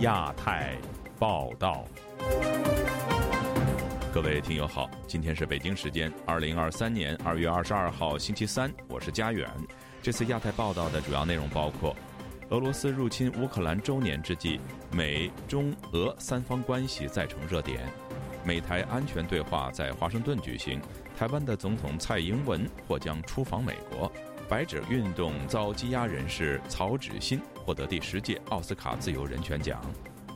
亚太报道，各位听友好，今天是北京时间二零二三年二月二十二号星期三，我是佳远。这次亚太报道的主要内容包括：俄罗斯入侵乌克兰周年之际，美中俄三方关系再成热点；美台安全对话在华盛顿举行，台湾的总统蔡英文或将出访美国。白纸运动遭羁押人士曹芷欣获得第十届奥斯卡自由人权奖，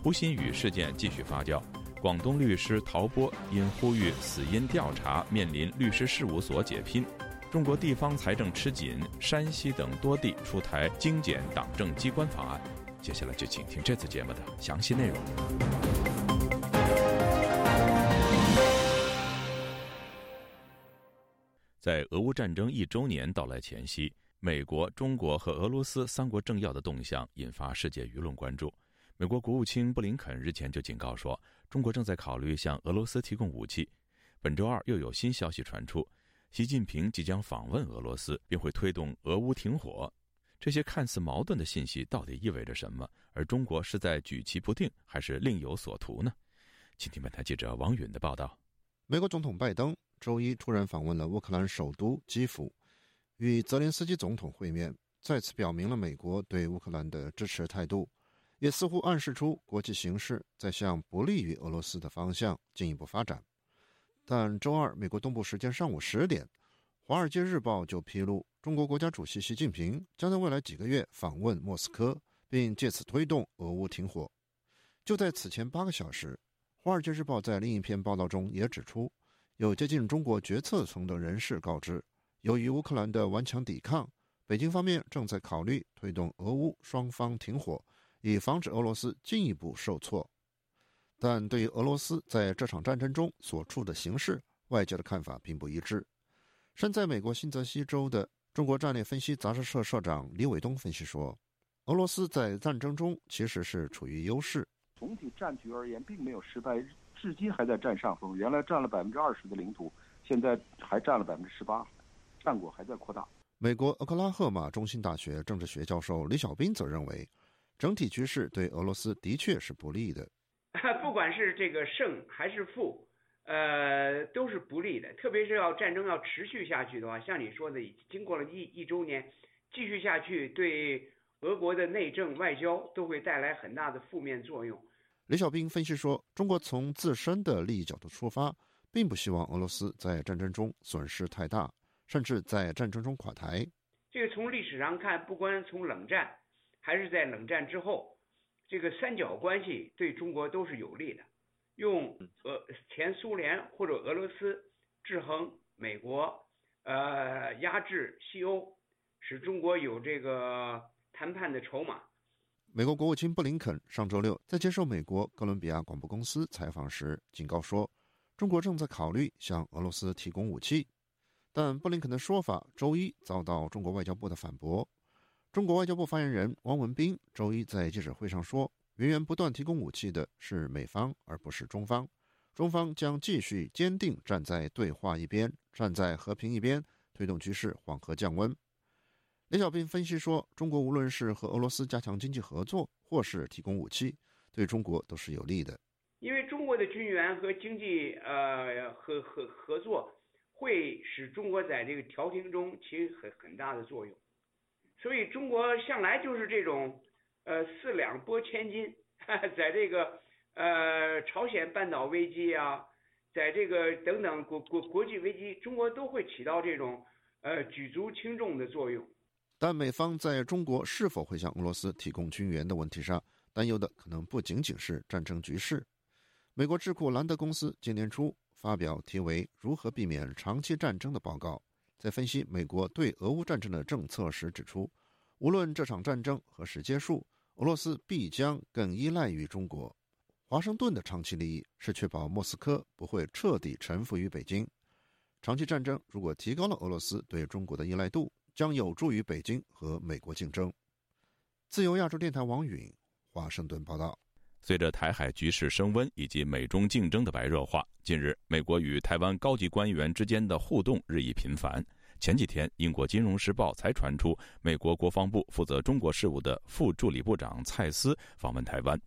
胡鑫宇事件继续发酵，广东律师陶波因呼吁死因调查面临律师事务所解聘，中国地方财政吃紧，山西等多地出台精简党政机关法案。接下来就请听这次节目的详细内容。在俄乌战争一周年到来前夕，美国、中国和俄罗斯三国政要的动向引发世界舆论关注。美国国务卿布林肯日前就警告说，中国正在考虑向俄罗斯提供武器。本周二又有新消息传出，习近平即将访问俄罗斯，并会推动俄乌停火。这些看似矛盾的信息到底意味着什么？而中国是在举棋不定，还是另有所图呢？请听本台记者王允的报道。美国总统拜登。周一突然访问了乌克兰首都基辅，与泽连斯基总统会面，再次表明了美国对乌克兰的支持态度，也似乎暗示出国际形势在向不利于俄罗斯的方向进一步发展。但周二美国东部时间上午十点，《华尔街日报》就披露，中国国家主席习近平将在未来几个月访问莫斯科，并借此推动俄乌停火。就在此前八个小时，《华尔街日报》在另一篇报道中也指出。有接近中国决策层的人士告知，由于乌克兰的顽强抵抗，北京方面正在考虑推动俄乌双方停火，以防止俄罗斯进一步受挫。但对于俄罗斯在这场战争中所处的形势，外界的看法并不一致。身在美国新泽西州的中国战略分析杂志社社长李伟东分析说：“俄罗斯在战争中其实是处于优势，总体战局而言，并没有失败。”至今还在占上风，原来占了百分之二十的领土，现在还占了百分之十八，战果还在扩大。美国俄克拉荷马中心大学政治学教授李小斌则认为，整体局势对俄罗斯的确是不利的。不管是这个胜还是负，呃，都是不利的。特别是要战争要持续下去的话，像你说的，经过了一一周年，继续下去，对俄国的内政外交都会带来很大的负面作用。李小兵分析说：“中国从自身的利益角度出发，并不希望俄罗斯在战争中损失太大，甚至在战争中垮台。这个从历史上看，不管从冷战还是在冷战之后，这个三角关系对中国都是有利的。用俄前苏联或者俄罗斯制衡美国，呃，压制西欧，使中国有这个谈判的筹码。”美国国务卿布林肯上周六在接受美国哥伦比亚广播公司采访时警告说，中国正在考虑向俄罗斯提供武器。但布林肯的说法周一遭到中国外交部的反驳。中国外交部发言人汪文斌周一在记者会上说，源源不断提供武器的是美方，而不是中方。中方将继续坚定站在对话一边，站在和平一边，推动局势缓和降温。李小兵分析说，中国无论是和俄罗斯加强经济合作，或是提供武器，对中国都是有利的。因为中国的军援和经济呃和和合作，会使中国在这个调停中起很很大的作用。所以中国向来就是这种呃四两拨千斤，在这个呃朝鲜半岛危机啊，在这个等等国国国际危机，中国都会起到这种呃举足轻重的作用。但美方在中国是否会向俄罗斯提供军援的问题上，担忧的可能不仅仅是战争局势。美国智库兰德公司今年初发表题为《如何避免长期战争》的报告，在分析美国对俄乌战争的政策时指出，无论这场战争何时结束，俄罗斯必将更依赖于中国。华盛顿的长期利益是确保莫斯科不会彻底臣服于北京。长期战争如果提高了俄罗斯对中国的依赖度，将有助于北京和美国竞争。自由亚洲电台王允华盛顿报道。随着台海局势升温以及美中竞争的白热化，近日美国与台湾高级官员之间的互动日益频繁。前几天，英国《金融时报》才传出美国国防部负责中国事务的副助理部长蔡斯访问台湾。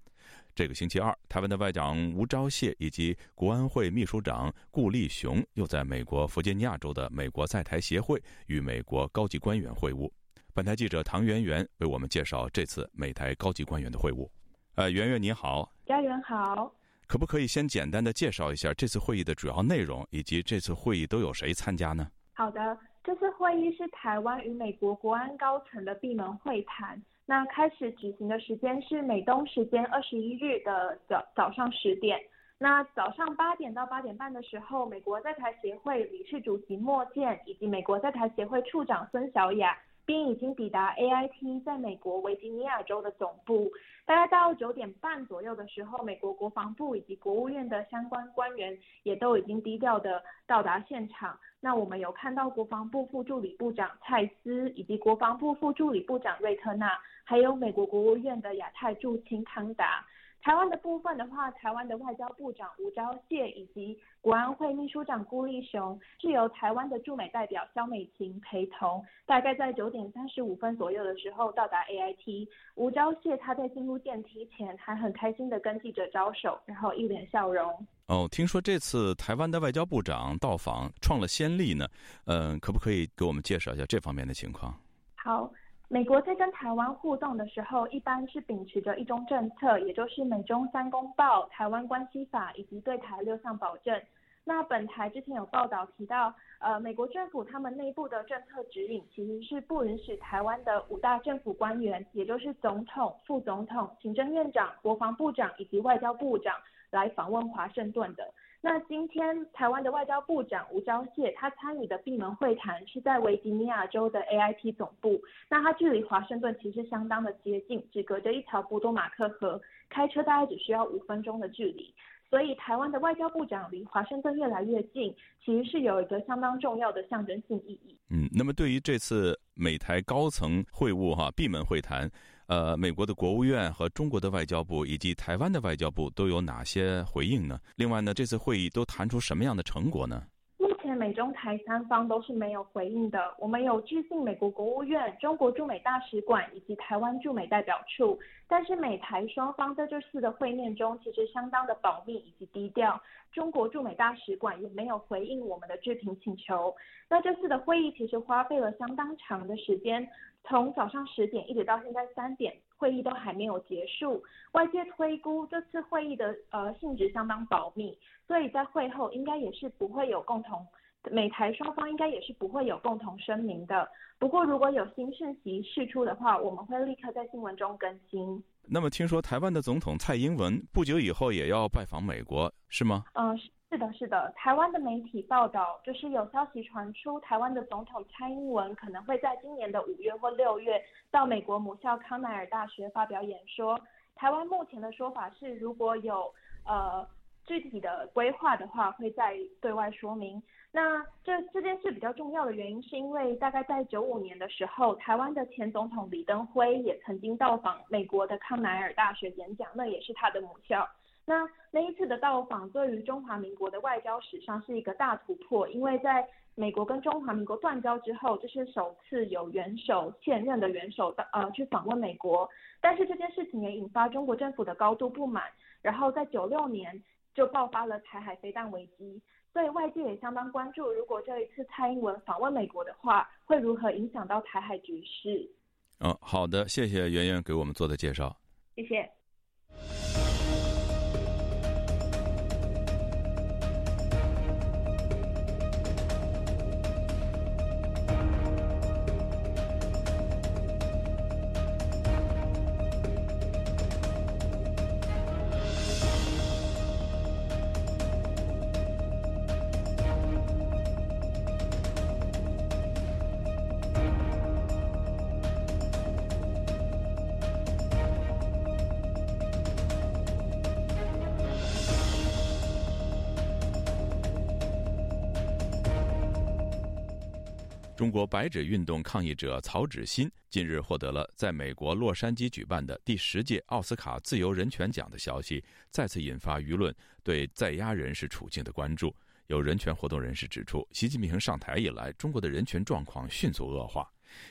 这个星期二，台湾的外长吴钊燮以及国安会秘书长顾立雄又在美国弗吉尼亚州的美国在台协会与美国高级官员会晤。本台记者唐媛媛为我们介绍这次美台高级官员的会晤。呃，媛媛你好，家园好。可不可以先简单的介绍一下这次会议的主要内容，以及这次会议都有谁参加呢？好的，这次会议是台湾与美国国安高层的闭门会谈。那开始举行的时间是美东时间二十一日的早早上十点。那早上八点到八点半的时候，美国在台协会理事主席莫健以及美国在台协会处长孙小雅。并已经抵达 AIT 在美国维吉尼亚州的总部。大概到九点半左右的时候，美国国防部以及国务院的相关官员也都已经低调的到达现场。那我们有看到国防部副助理部长蔡斯以及国防部副助理部长瑞特纳，还有美国国务院的亚太驻青康达。台湾的部分的话，台湾的外交部长吴钊燮以及国安会秘书长辜立雄是由台湾的驻美代表肖美琴陪同，大概在九点三十五分左右的时候到达 AIT。吴钊燮他在进入电梯前还很开心的跟记者招手，然后一脸笑容。哦，听说这次台湾的外交部长到访创了先例呢，嗯，可不可以给我们介绍一下这方面的情况？好。美国在跟台湾互动的时候，一般是秉持着一中政策，也就是美中三公报、台湾关系法以及对台六项保证。那本台之前有报道提到，呃，美国政府他们内部的政策指引其实是不允许台湾的五大政府官员，也就是总统、副总统、行政院长、国防部长以及外交部长来访问华盛顿的。那今天台湾的外交部长吴钊燮，他参与的闭门会谈是在维吉尼亚州的 AIT 总部。那他距离华盛顿其实相当的接近，只隔着一条波多马克河，开车大概只需要五分钟的距离。所以台湾的外交部长离华盛顿越来越近，其实是有一个相当重要的象征性意义。嗯，那么对于这次美台高层会晤哈闭门会谈。呃，美国的国务院和中国的外交部以及台湾的外交部都有哪些回应呢？另外呢，这次会议都谈出什么样的成果呢？目前美中台三方都是没有回应的。我们有致信美国国务院、中国驻美大使馆以及台湾驻美代表处，但是美台双方在这次的会面中其实相当的保密以及低调。中国驻美大使馆也没有回应我们的置评请求。那这次的会议其实花费了相当长的时间。从早上十点一直到现在三点，会议都还没有结束。外界推估这次会议的呃性质相当保密，所以在会后应该也是不会有共同，美台双方应该也是不会有共同声明的。不过如果有新讯息释出的话，我们会立刻在新闻中更新。那么听说台湾的总统蔡英文不久以后也要拜访美国，是吗？嗯。是的，是的，台湾的媒体报道就是有消息传出，台湾的总统蔡英文可能会在今年的五月或六月到美国母校康奈尔大学发表演说。台湾目前的说法是，如果有呃具体的规划的话，会再对外说明。那这这件事比较重要的原因，是因为大概在九五年的时候，台湾的前总统李登辉也曾经到访美国的康奈尔大学演讲，那也是他的母校。那那一次的到访，对于中华民国的外交史上是一个大突破，因为在美国跟中华民国断交之后，这是首次有元首现任的元首的呃去访问美国，但是这件事情也引发中国政府的高度不满，然后在九六年就爆发了台海飞弹危机，所以外界也相当关注，如果这一次蔡英文访问美国的话，会如何影响到台海局势？嗯，好的，谢谢圆圆给我们做的介绍，谢谢。中国白纸运动抗议者曹芷欣近日获得了在美国洛杉矶举办的第十届奥斯卡自由人权奖的消息，再次引发舆论对在押人士处境的关注。有人权活动人士指出，习近平上台以来，中国的人权状况迅速恶化。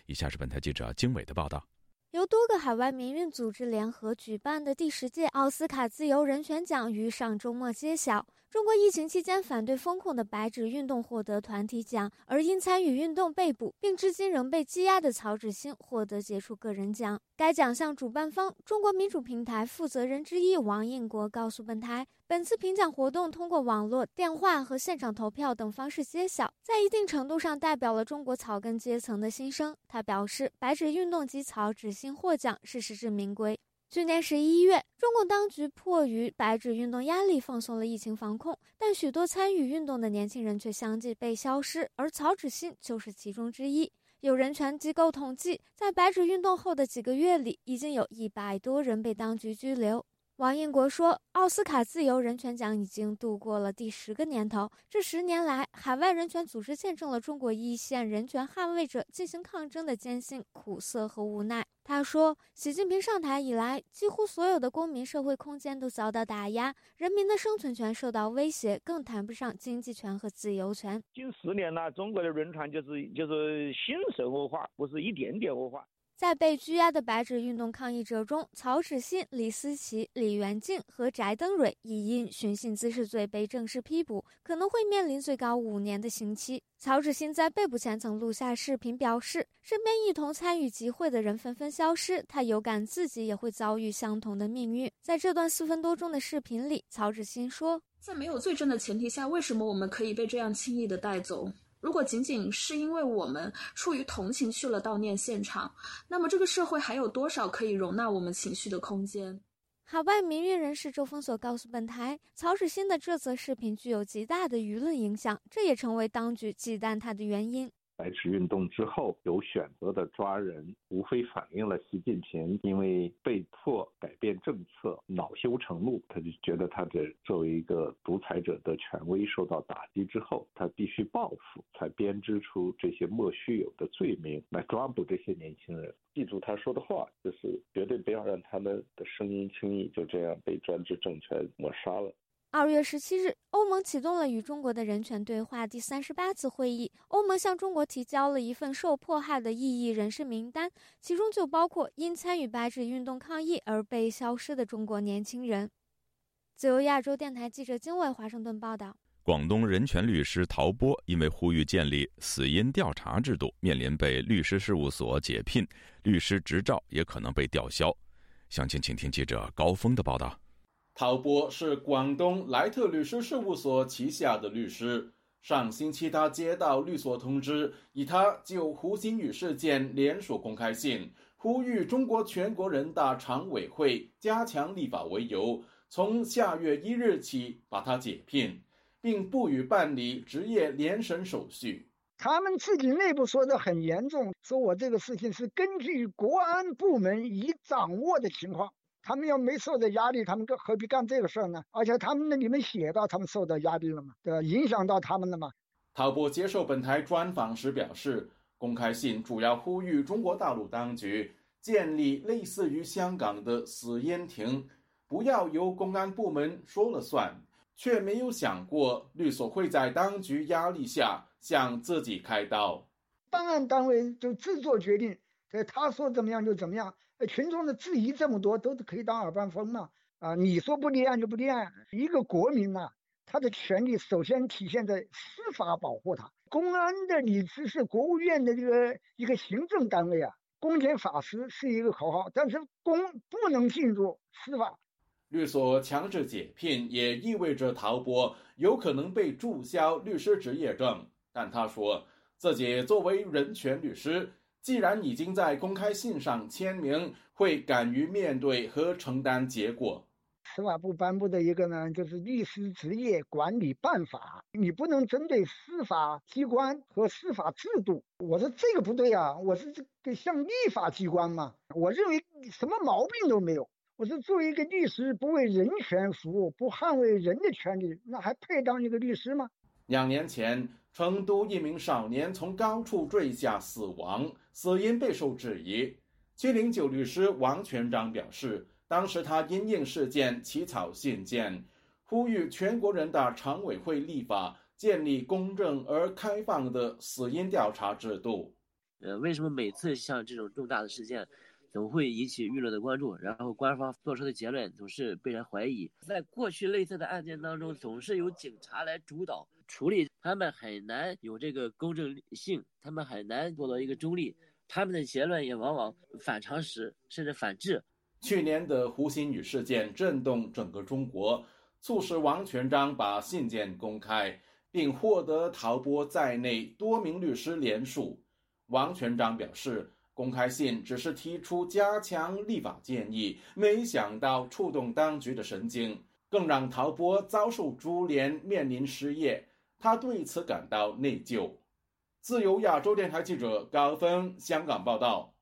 以下是本台记者经纬的报道。由多个海外民运组织联合举办的第十届奥斯卡自由人权奖于上周末揭晓。中国疫情期间反对封控的白纸运动获得团体奖，而因参与运动被捕并至今仍被羁押的曹志新获得杰出个人奖。该奖项主办方中国民主平台负责人之一王应国告诉本台，本次评奖活动通过网络、电话和现场投票等方式揭晓，在一定程度上代表了中国草根阶层的心声。他表示，白纸运动及曹志新获奖是实至名归。去年十一月，中共当局迫于白纸运动压力，放松了疫情防控，但许多参与运动的年轻人却相继被消失，而曹志新就是其中之一。有人权机构统计，在白纸运动后的几个月里，已经有一百多人被当局拘留。王应国说：“奥斯卡自由人权奖已经度过了第十个年头，这十年来，海外人权组织见证了中国一线人权捍卫者进行抗争的艰辛、苦涩和无奈。”他说：“习近平上台以来，几乎所有的公民社会空间都遭到打压，人民的生存权受到威胁，更谈不上经济权和自由权。近十年来，中国的人权就是就是新生活化，不是一点点恶化。”在被拘押的白纸运动抗议者中，曹志新、李思琪、李元静和翟登蕊已因寻衅滋事罪被正式批捕，可能会面临最高五年的刑期。曹志新在被捕前曾录下视频，表示身边一同参与集会的人纷纷消失，他有感自己也会遭遇相同的命运。在这段四分多钟的视频里，曹志新说：“在没有罪证的前提下，为什么我们可以被这样轻易的带走？”如果仅仅是因为我们出于同情去了悼念现场，那么这个社会还有多少可以容纳我们情绪的空间？海外民运人士周峰所告诉本台，曹始新的这则视频具有极大的舆论影响，这也成为当局忌惮他的原因。白纸运动之后有选择的抓人，无非反映了习近平因为被迫改变政策，恼羞成怒，他就觉得他的作为一个独裁者的权威受到打击之后，他必须报复，才编织出这些莫须有的罪名来抓捕这些年轻人。记住他说的话，就是绝对不要让他们的声音轻易就这样被专制政权抹杀了。二月十七日，欧盟启动了与中国的人权对话第三十八次会议。欧盟向中国提交了一份受迫害的异议人士名单，其中就包括因参与白纸运动抗议而被消失的中国年轻人。自由亚洲电台记者金伟华盛顿报道：广东人权律师陶波因为呼吁建立死因调查制度，面临被律师事务所解聘，律师执照也可能被吊销。详情，请听记者高峰的报道。陶波是广东莱特律师事务所旗下的律师。上星期，他接到律所通知，以他就胡鑫宇事件联署公开信，呼吁中国全国人大常委会加强立法为由，从下月一日起把他解聘，并不予办理职业联审手续。他们自己内部说的很严重，说我这个事情是根据国安部门已掌握的情况。他们要没受到压力，他们何何必干这个事儿呢？而且他们那里面写到他们受到压力了嘛，对吧？影响到他们了嘛？陶波接受本台专访时表示，公开信主要呼吁中国大陆当局建立类似于香港的死烟亭，不要由公安部门说了算，却没有想过律所会在当局压力下向自己开刀。办案单位就自作决定，对他说怎么样就怎么样。群众的质疑这么多，都是可以当耳旁风嘛？啊，你说不立案就不立案。一个国民呐，他的权利首先体现在司法保护他。公安的你只是国务院的这个一个行政单位啊，公检法司是一个口号，但是公不能进入司法。律所强制解聘也意味着陶波有可能被注销律师执业证，但他说自己作为人权律师。既然已经在公开信上签名，会敢于面对和承担结果。司法部颁布的一个呢，就是律师职业管理办法，你不能针对司法机关和司法制度。我说这个不对啊，我是这个像立法机关嘛，我认为什么毛病都没有。我说作为一个律师，不为人权服务，不捍卫人的权利，那还配当一个律师吗？两年前。成都一名少年从高处坠下死亡，死因备受质疑。七零九律师王全章表示，当时他因应事件起草信件，呼吁全国人大常委会立法，建立公正而开放的死因调查制度。呃，为什么每次像这种重大的事件，总会引起舆论的关注，然后官方做出的结论总是被人怀疑。在过去类似的案件当中，总是由警察来主导处理，他们很难有这个公正性，他们很难做到一个中立，他们的结论也往往反常识，甚至反智。去年的胡鑫宇事件震动整个中国，促使王全璋把信件公开，并获得陶波在内多名律师联署。王全璋表示。公开信只是提出加强立法建议，没想到触动当局的神经，更让陶波遭受株连，面临失业。他对此感到内疚。自由亚洲电台记者高峰香港报道。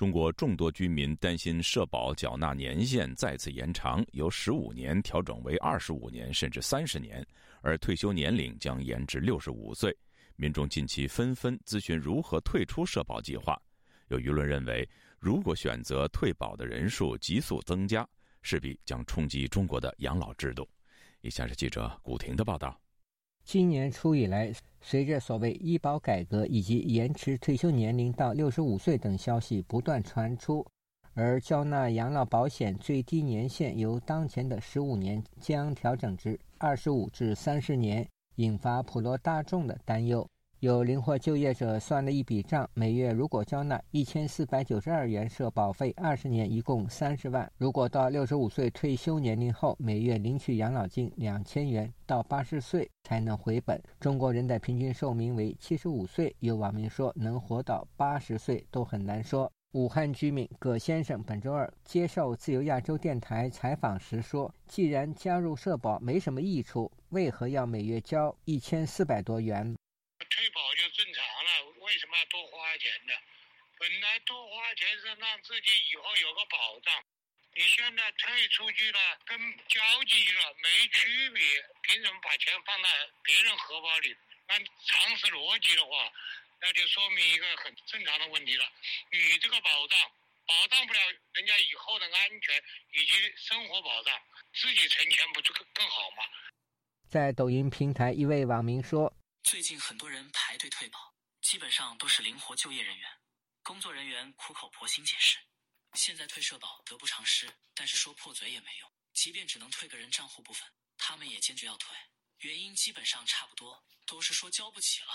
中国众多居民担心社保缴纳年限再次延长，由十五年调整为二十五年甚至三十年，而退休年龄将延至六十五岁。民众近期纷纷咨询如何退出社保计划。有舆论认为，如果选择退保的人数急速增加，势必将冲击中国的养老制度。以下是记者古婷的报道。今年初以来，随着所谓医保改革以及延迟退休年龄到六十五岁等消息不断传出，而缴纳养老保险最低年限由当前的十五年将调整至二十五至三十年，引发普罗大众的担忧。有灵活就业者算了一笔账：每月如果交纳一千四百九十二元社保费，二十年一共三十万。如果到六十五岁退休年龄后，每月领取养老金两千元，到八十岁才能回本。中国人的平均寿命为七十五岁，有网民说能活到八十岁都很难说。武汉居民葛先生本周二接受自由亚洲电台采访时说：“既然加入社保没什么益处，为何要每月交一千四百多元？”退保就正常了，为什么要多花钱呢？本来多花钱是让自己以后有个保障，你现在退出去了，跟交进去了没区别，凭什么把钱放在别人荷包里？按常识逻辑的话，那就说明一个很正常的问题了。你这个保障保障不了人家以后的安全以及生活保障，自己存钱不就更更好吗？在抖音平台，一位网民说。最近很多人排队退保，基本上都是灵活就业人员。工作人员苦口婆心解释，现在退社保得不偿失，但是说破嘴也没用。即便只能退个人账户部分，他们也坚决要退。原因基本上差不多，都是说交不起了。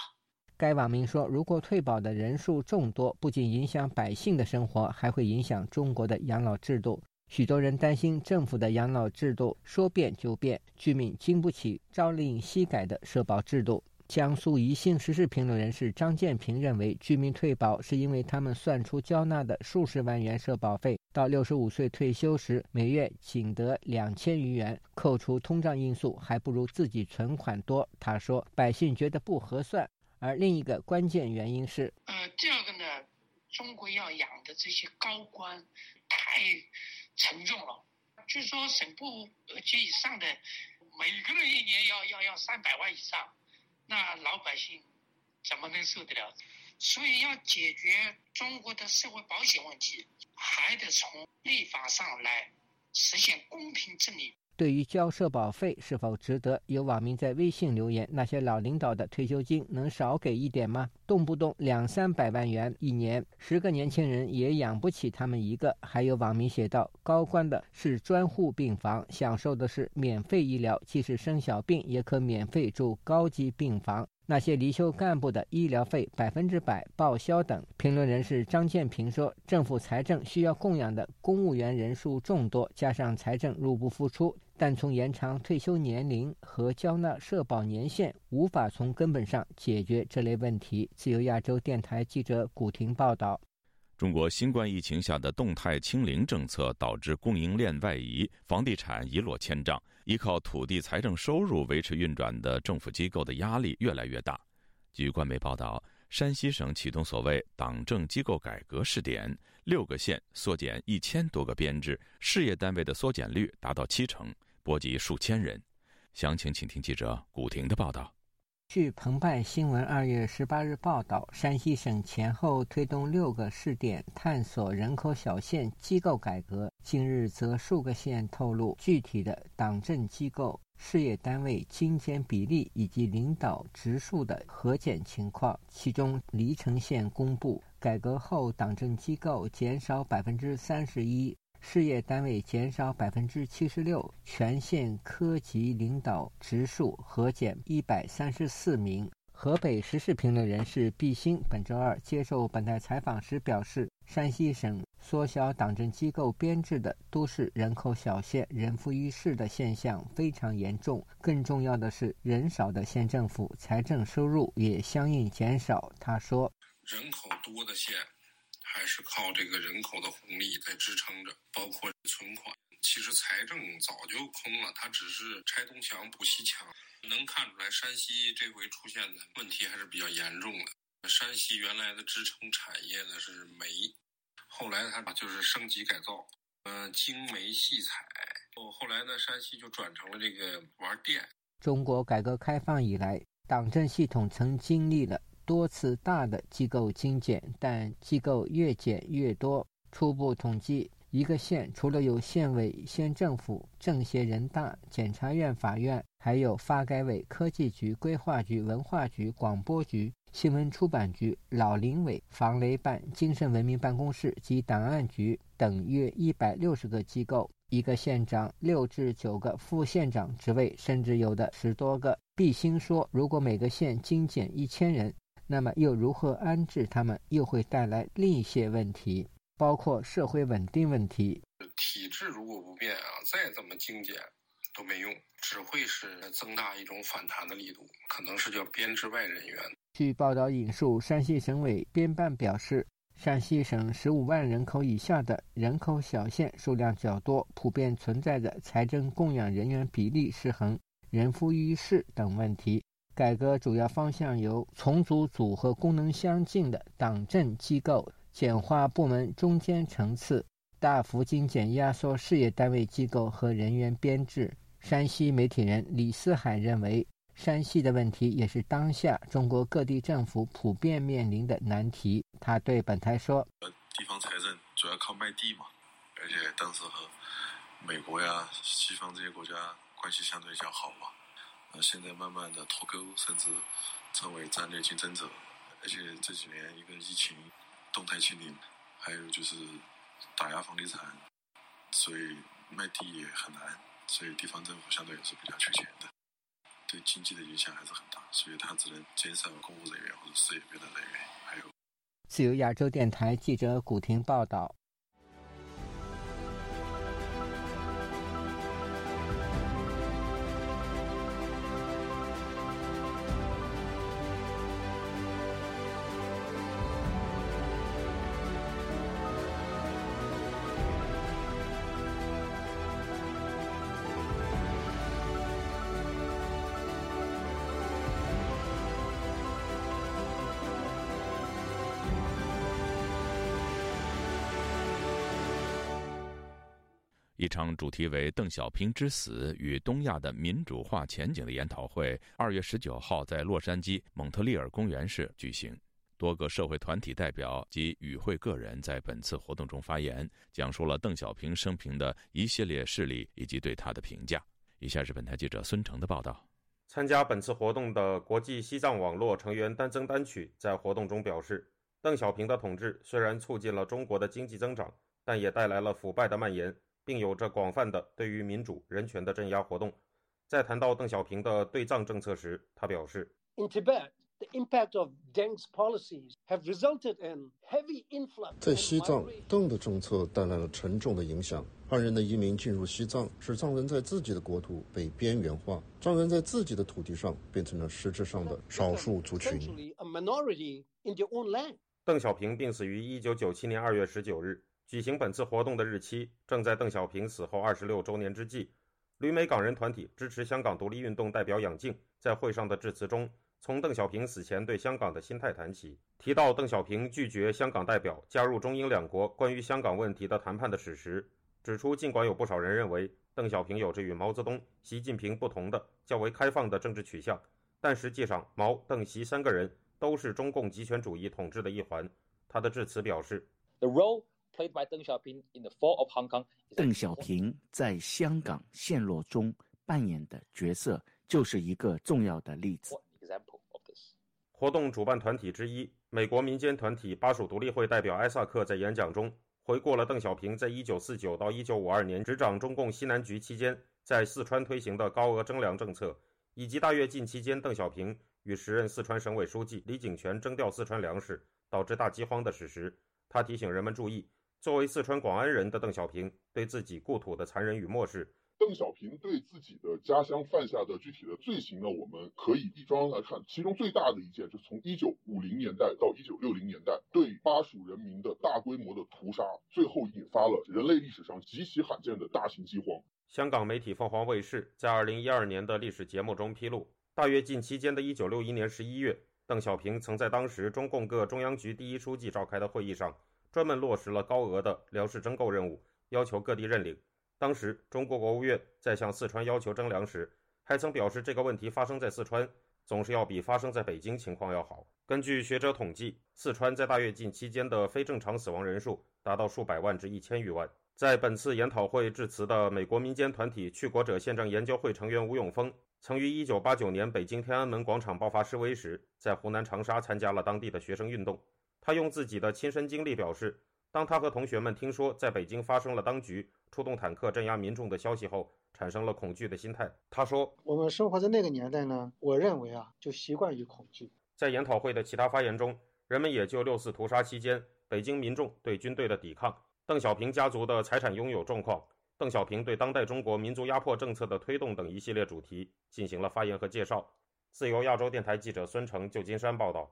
该网民说，如果退保的人数众多，不仅影响百姓的生活，还会影响中国的养老制度。许多人担心政府的养老制度说变就变，居民经不起朝令夕改的社保制度。江苏宜兴时事评论人士张建平认为，居民退保是因为他们算出交纳的数十万元社保费，到六十五岁退休时，每月仅得两千余元，扣除通胀因素，还不如自己存款多。他说，百姓觉得不合算。而另一个关键原因是，呃，第二个呢，中国要养的这些高官太沉重了，据说省部级以上的，每个人一年要要要三百万以上。那老百姓怎么能受得了？所以要解决中国的社会保险问题，还得从立法上来实现公平正义。对于交社保费是否值得，有网民在微信留言：“那些老领导的退休金能少给一点吗？动不动两三百万元一年，十个年轻人也养不起他们一个。”还有网民写道：“高官的是专户病房，享受的是免费医疗，即使生小病也可免费住高级病房。那些离休干部的医疗费百分之百报销等。”评论人士张建平说：“政府财政需要供养的公务员人数众多，加上财政入不敷出。”但从延长退休年龄和交纳社保年限，无法从根本上解决这类问题。自由亚洲电台记者古婷报道。中国新冠疫情下的动态清零政策导致供应链外移，房地产一落千丈，依靠土地财政收入维持运转的政府机构的压力越来越大。据官媒报道，山西省启动所谓党政机构改革试点，六个县缩减一千多个编制，事业单位的缩减率达到七成，波及数千人。详情，请听记者古婷的报道。据澎湃新闻二月十八日报道，山西省前后推动六个试点探索人口小县机构改革。近日，则数个县透露具体的党政机构、事业单位精简比例以及领导职数的核减情况。其中，黎城县公布改革后党政机构减少百分之三十一。事业单位减少百分之七十六，全县科级领导职数核减一百三十四名。河北时事评论人士毕兴本周二接受本台采访时表示，山西省缩小党政机构编制的都市人口小县、人浮于事的现象非常严重。更重要的是，人少的县政府财政收入也相应减少。他说：“人口多的县。”还是靠这个人口的红利在支撑着，包括存款。其实财政早就空了，它只是拆东墙补西墙。能看出来，山西这回出现的问题还是比较严重的。山西原来的支撑产业呢是煤，后来它就是升级改造，嗯，精煤细采。后后来呢，山西就转成了这个玩电。中国改革开放以来，党政系统曾经历了。多次大的机构精简，但机构越减越多。初步统计，一个县除了有县委、县政府、政协、人大、检察院、法院，还有发改委、科技局、规划局、文化局、广播局、新闻出版局、老龄委、防雷办、精神文明办公室及档案局等约一百六十个机构。一个县长六至九个副县长职位，甚至有的十多个。毕兴说：“如果每个县精简一千人。”那么又如何安置他们？又会带来另一些问题，包括社会稳定问题。体制如果不变啊，再怎么精简都没用，只会是增大一种反弹的力度，可能是叫编制外人员。据报道引述山西省委编办表示，山西省十五万人口以下的人口小县数量较多，普遍存在着财政供养人员比例失衡、人浮于事等问题。改革主要方向由重组组合功能相近的党政机构，简化部门中间层次，大幅精简压缩事业单位机构和人员编制。山西媒体人李思海认为，山西的问题也是当下中国各地政府普遍面临的难题。他对本台说：“地方财政主要靠卖地嘛，而且当时和美国呀、西方这些国家关系相对较好嘛。”现在慢慢的脱钩，甚至成为战略竞争者，而且这几年一个疫情动态清零，还有就是打压房地产，所以卖地也很难，所以地方政府相对也是比较缺钱的，对经济的影响还是很大，所以他只能减少公务人员或者事业编的人员。还有，自由亚洲电台记者古婷报道。场主题为“邓小平之死与东亚的民主化前景”的研讨会，二月十九号在洛杉矶蒙特利尔公园市举行。多个社会团体代表及与会个人在本次活动中发言，讲述了邓小平生平的一系列事例以及对他的评价。以下是本台记者孙成的报道。参加本次活动的国际西藏网络成员丹增丹曲在活动中表示：“邓小平的统治虽然促进了中国的经济增长，但也带来了腐败的蔓延。”并有着广泛的对于民主人权的镇压活动。在谈到邓小平的对藏政策时，他表示：“In Tibet, the impact of Deng's policies have resulted in heavy influx.” 在西藏，邓的政策带来了沉重的影响。汉人的移民进入西藏，使藏人在自己的国土被边缘化，藏人在自己的土地上变成了实质上的少数族群。邓小平病死于一九九七年二月十九日。举行本次活动的日期正在邓小平死后二十六周年之际。旅美港人团体支持香港独立运动代表杨静在会上的致辞中，从邓小平死前对香港的心态谈起，提到邓小平拒绝香港代表加入中英两国关于香港问题的谈判的史实，指出尽管有不少人认为邓小平有着与毛泽东、习近平不同的较为开放的政治取向，但实际上毛、邓、习三个人都是中共集权主义统治的一环。他的致辞表示：“The role。” Played by Deng Xiaoping in the fall of Hong Kong。邓小平在香港陷落中扮演的角色就是一个重要的例子。活动主办团体之一，美国民间团体巴蜀独立会代表艾萨克在演讲中回顾了邓小平在1949到1952年执掌中共西南局期间在四川推行的高额征粮政策，以及大跃进期间邓小平与时任四川省委书记李井泉征调四川粮食，导致大饥荒的史实。他提醒人们注意。作为四川广安人的邓小平，对自己故土的残忍与漠视。邓小平对自己的家乡犯下的具体的罪行呢？我们可以一桩来看，其中最大的一件，就是从一九五零年代到一九六零年代，对巴蜀人民的大规模的屠杀，最后引发了人类历史上极其罕见的大型饥荒。香港媒体凤凰卫视在二零一二年的历史节目中披露，大跃进期间的一九六一年十一月，邓小平曾在当时中共各中央局第一书记召开的会议上。专门落实了高额的粮食征购任务，要求各地认领。当时，中国国务院在向四川要求征粮时，还曾表示这个问题发生在四川，总是要比发生在北京情况要好。根据学者统计，四川在大跃进期间的非正常死亡人数达到数百万至一千余万。在本次研讨会致辞的美国民间团体去国者宪政研究会成员吴永峰，曾于1989年北京天安门广场爆发示威时，在湖南长沙参加了当地的学生运动。他用自己的亲身经历表示，当他和同学们听说在北京发生了当局出动坦克镇压民众的消息后，产生了恐惧的心态。他说：“我们生活在那个年代呢，我认为啊，就习惯于恐惧。”在研讨会的其他发言中，人们也就六四屠杀期间北京民众对军队的抵抗、邓小平家族的财产拥有状况、邓小平对当代中国民族压迫政策的推动等一系列主题进行了发言和介绍。自由亚洲电台记者孙成，旧金山报道。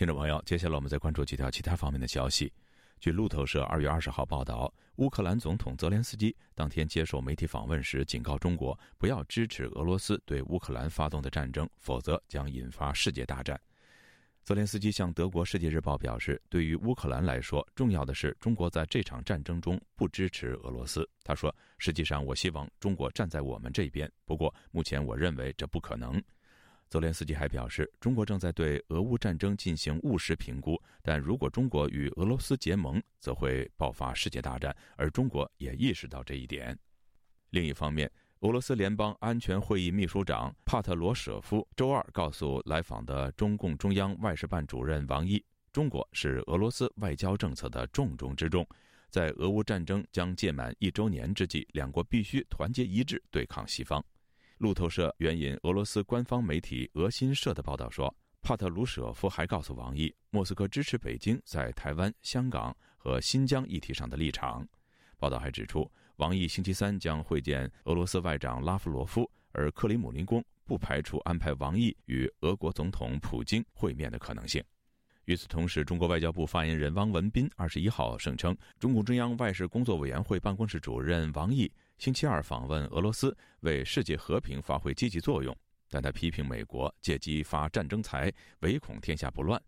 听众朋友，接下来我们再关注几条其他方面的消息。据路透社二月二十号报道，乌克兰总统泽连斯基当天接受媒体访问时，警告中国不要支持俄罗斯对乌克兰发动的战争，否则将引发世界大战。泽连斯基向德国《世界日报》表示，对于乌克兰来说，重要的是中国在这场战争中不支持俄罗斯。他说：“实际上，我希望中国站在我们这边，不过目前我认为这不可能。”泽连斯基还表示，中国正在对俄乌战争进行务实评估，但如果中国与俄罗斯结盟，则会爆发世界大战，而中国也意识到这一点。另一方面，俄罗斯联邦安全会议秘书长帕特罗舍夫周二告诉来访的中共中央外事办主任王毅，中国是俄罗斯外交政策的重中之重，在俄乌战争将届满一周年之际，两国必须团结一致对抗西方。路透社援引俄罗斯官方媒体俄新社的报道说，帕特鲁舍夫还告诉王毅，莫斯科支持北京在台湾、香港和新疆议题上的立场。报道还指出，王毅星期三将会见俄罗斯外长拉夫罗夫，而克里姆林宫不排除安排王毅与俄国总统普京会面的可能性。与此同时，中国外交部发言人汪文斌二十一号声称，中共中央外事工作委员会办公室主任王毅。星期二访问俄罗斯，为世界和平发挥积极作用，但他批评美国借机发战争财，唯恐天下不乱。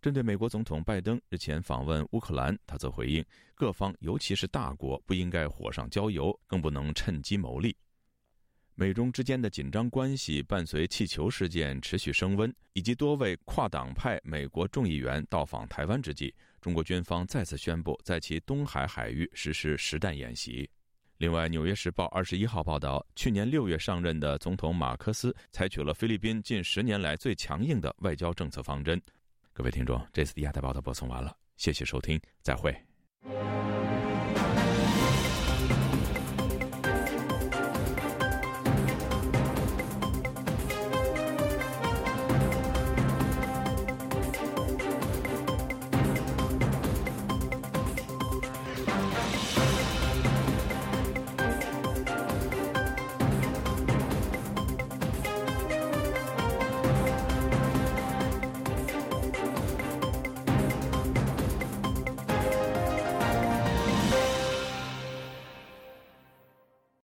针对美国总统拜登日前访问乌克兰，他则回应：各方，尤其是大国，不应该火上浇油，更不能趁机谋利。美中之间的紧张关系伴随气球事件持续升温，以及多位跨党派美国众议员到访台湾之际，中国军方再次宣布在其东海海域实施实弹演习。另外，《纽约时报》二十一号报道，去年六月上任的总统马克思采取了菲律宾近十年来最强硬的外交政策方针。各位听众，这次的亚太报道播送完了，谢谢收听，再会。